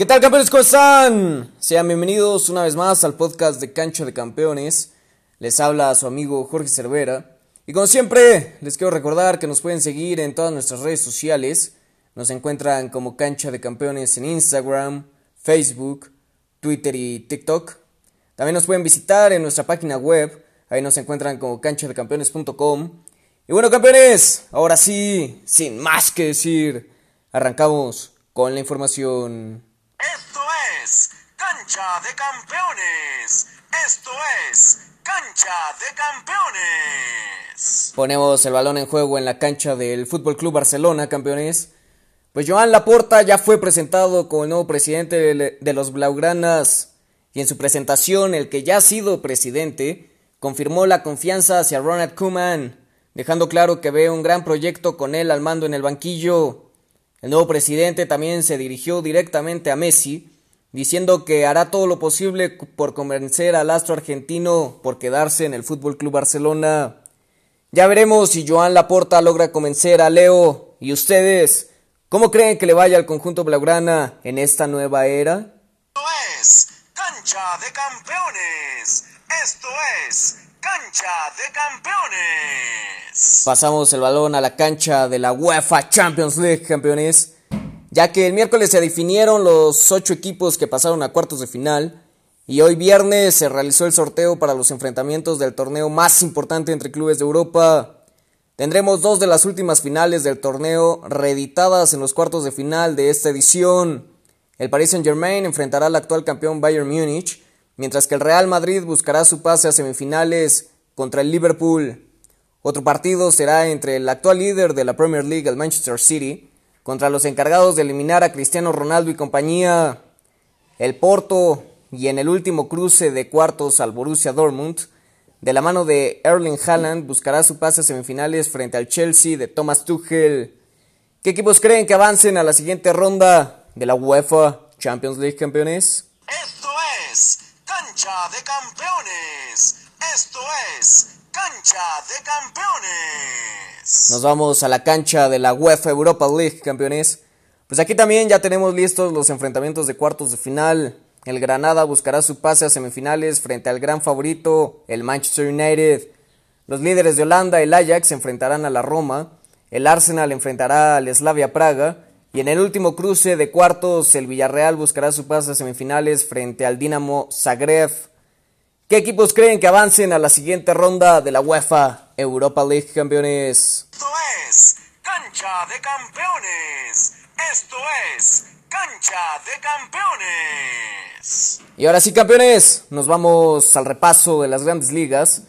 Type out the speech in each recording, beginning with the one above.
¿Qué tal campeones? ¿Cómo están? Sean bienvenidos una vez más al podcast de Cancha de Campeones. Les habla su amigo Jorge Cervera. Y como siempre, les quiero recordar que nos pueden seguir en todas nuestras redes sociales. Nos encuentran como Cancha de Campeones en Instagram, Facebook, Twitter y TikTok. También nos pueden visitar en nuestra página web. Ahí nos encuentran como canchadecampeones.com. Y bueno, campeones, ahora sí, sin más que decir, arrancamos con la información. Cancha de Campeones. Esto es Cancha de Campeones. Ponemos el balón en juego en la cancha del Fútbol Club Barcelona, campeones. Pues Joan Laporta ya fue presentado como el nuevo presidente de de los Blaugranas y en su presentación el que ya ha sido presidente confirmó la confianza hacia Ronald Koeman, dejando claro que ve un gran proyecto con él al mando en el banquillo. El nuevo presidente también se dirigió directamente a Messi, diciendo que hará todo lo posible por convencer al astro argentino por quedarse en el Fútbol Club Barcelona. Ya veremos si Joan Laporta logra convencer a Leo y ustedes. ¿Cómo creen que le vaya al conjunto blaugrana en esta nueva era? Esto es Cancha de Campeones. Esto es Cancha de Campeones. Pasamos el balón a la cancha de la UEFA Champions League, campeones. Ya que el miércoles se definieron los ocho equipos que pasaron a cuartos de final. Y hoy viernes se realizó el sorteo para los enfrentamientos del torneo más importante entre clubes de Europa. Tendremos dos de las últimas finales del torneo reeditadas en los cuartos de final de esta edición. El Paris Saint Germain enfrentará al actual campeón Bayern Múnich, mientras que el Real Madrid buscará su pase a semifinales contra el Liverpool. Otro partido será entre el actual líder de la Premier League, el Manchester City, contra los encargados de eliminar a Cristiano Ronaldo y compañía, el Porto, y en el último cruce de cuartos al Borussia Dortmund, de la mano de Erling Haaland buscará su pase a semifinales frente al Chelsea de Thomas Tuchel. ¿Qué equipos creen que avancen a la siguiente ronda de la UEFA Champions League campeones? Esto es Cancha de Campeones. Esto es Cancha de Campeones. Nos vamos a la cancha de la UEFA Europa League campeones. Pues aquí también ya tenemos listos los enfrentamientos de cuartos de final. El Granada buscará su pase a semifinales frente al gran favorito, el Manchester United. Los líderes de Holanda, el Ajax, se enfrentarán a la Roma. El Arsenal enfrentará al Slavia Praga. Y en el último cruce de cuartos, el Villarreal buscará su pase a semifinales frente al Dinamo Zagreb. ¿Qué equipos creen que avancen a la siguiente ronda de la UEFA Europa League campeones? Esto es Cancha de Campeones. Esto es Cancha de Campeones. Y ahora sí, campeones, nos vamos al repaso de las grandes ligas.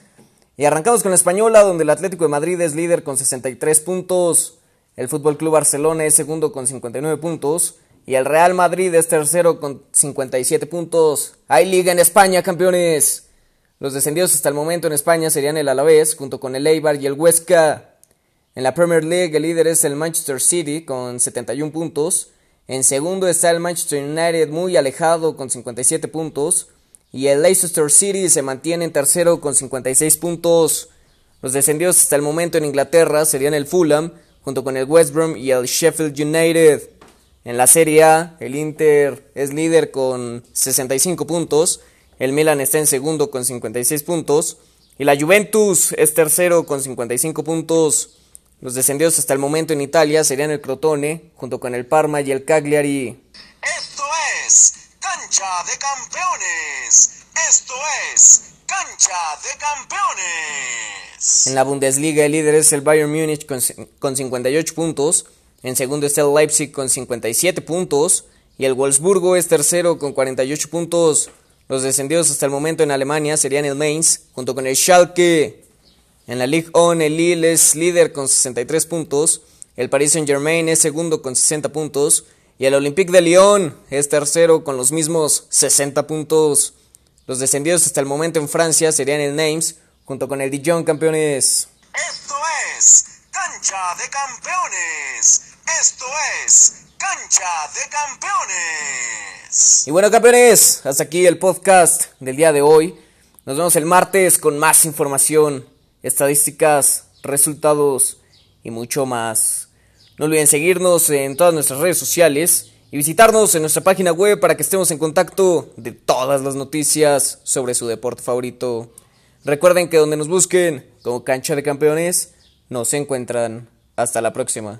Y arrancamos con la española, donde el Atlético de Madrid es líder con 63 puntos. El Fútbol Club Barcelona es segundo con 59 puntos. Y el Real Madrid es tercero con 57 puntos. Hay liga en España, campeones. Los descendidos hasta el momento en España serían el Alavés, junto con el Eibar y el Huesca. En la Premier League el líder es el Manchester City con 71 puntos. En segundo está el Manchester United muy alejado con 57 puntos. Y el Leicester City se mantiene en tercero con 56 puntos. Los descendidos hasta el momento en Inglaterra serían el Fulham, junto con el West Brom y el Sheffield United. En la Serie A, el Inter es líder con 65 puntos. El Milan está en segundo con 56 puntos. Y la Juventus es tercero con 55 puntos. Los descendidos hasta el momento en Italia serían el Crotone, junto con el Parma y el Cagliari. Esto es Cancha de Campeones. Esto es Cancha de Campeones. En la Bundesliga el líder es el Bayern Múnich con, con 58 puntos. En segundo está el Leipzig con 57 puntos. Y el Wolfsburgo es tercero con 48 puntos. Los descendidos hasta el momento en Alemania serían el Mainz, junto con el Schalke. En la Ligue 1 el Lille es líder con 63 puntos. El Paris Saint Germain es segundo con 60 puntos. Y el Olympique de Lyon es tercero con los mismos 60 puntos. Los descendidos hasta el momento en Francia serían el Names junto con el Dijon campeones. Esto es Cancha de Campeones. Esto es Cancha de Campeones. Y bueno, campeones, hasta aquí el podcast del día de hoy. Nos vemos el martes con más información, estadísticas, resultados y mucho más. No olviden seguirnos en todas nuestras redes sociales y visitarnos en nuestra página web para que estemos en contacto de todas las noticias sobre su deporte favorito. Recuerden que donde nos busquen como cancha de campeones, nos encuentran. Hasta la próxima.